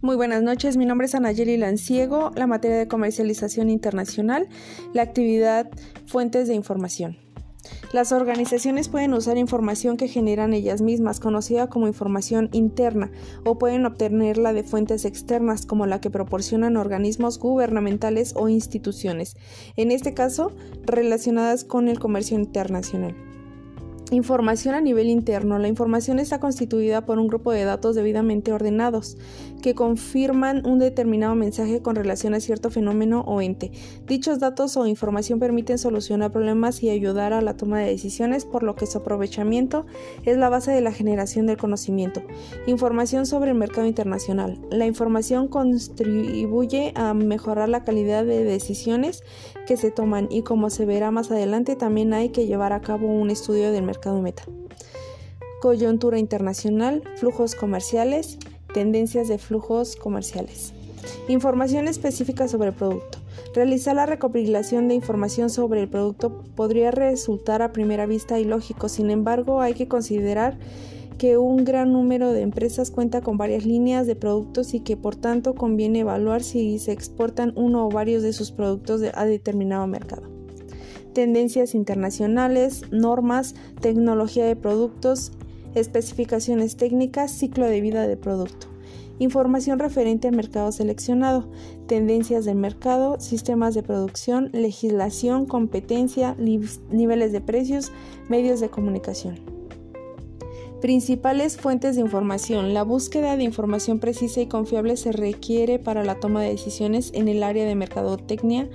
Muy buenas noches, mi nombre es Anayeli Lanciego, la materia de comercialización internacional, la actividad fuentes de información. Las organizaciones pueden usar información que generan ellas mismas, conocida como información interna, o pueden obtenerla de fuentes externas, como la que proporcionan organismos gubernamentales o instituciones, en este caso relacionadas con el comercio internacional. Información a nivel interno. La información está constituida por un grupo de datos debidamente ordenados que confirman un determinado mensaje con relación a cierto fenómeno o ente. Dichos datos o información permiten solucionar problemas y ayudar a la toma de decisiones, por lo que su aprovechamiento es la base de la generación del conocimiento. Información sobre el mercado internacional. La información contribuye a mejorar la calidad de decisiones que se toman y como se verá más adelante también hay que llevar a cabo un estudio del mercado meta. Coyuntura internacional, flujos comerciales, tendencias de flujos comerciales. Información específica sobre el producto. Realizar la recopilación de información sobre el producto podría resultar a primera vista ilógico, sin embargo hay que considerar que un gran número de empresas cuenta con varias líneas de productos y que por tanto conviene evaluar si se exportan uno o varios de sus productos a determinado mercado tendencias internacionales, normas, tecnología de productos, especificaciones técnicas, ciclo de vida de producto. Información referente al mercado seleccionado, tendencias del mercado, sistemas de producción, legislación, competencia, niveles de precios, medios de comunicación. Principales fuentes de información. La búsqueda de información precisa y confiable se requiere para la toma de decisiones en el área de mercadotecnia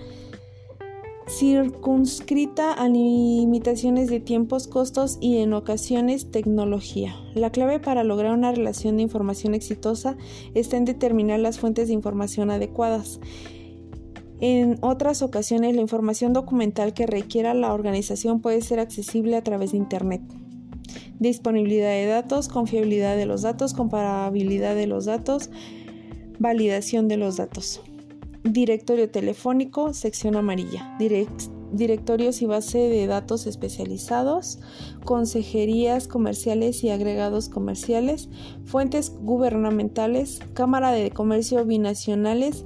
circunscrita a limitaciones de tiempos, costos y en ocasiones tecnología. La clave para lograr una relación de información exitosa está en determinar las fuentes de información adecuadas. En otras ocasiones, la información documental que requiera la organización puede ser accesible a través de Internet. Disponibilidad de datos, confiabilidad de los datos, comparabilidad de los datos, validación de los datos. Directorio telefónico, sección amarilla. directorios y base de datos especializados, consejerías comerciales y agregados comerciales, fuentes gubernamentales, Cámara de Comercio binacionales,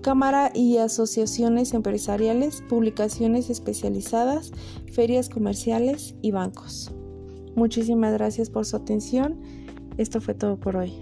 Cámara y asociaciones empresariales, publicaciones especializadas, ferias comerciales y bancos. Muchísimas gracias por su atención. Esto fue todo por hoy.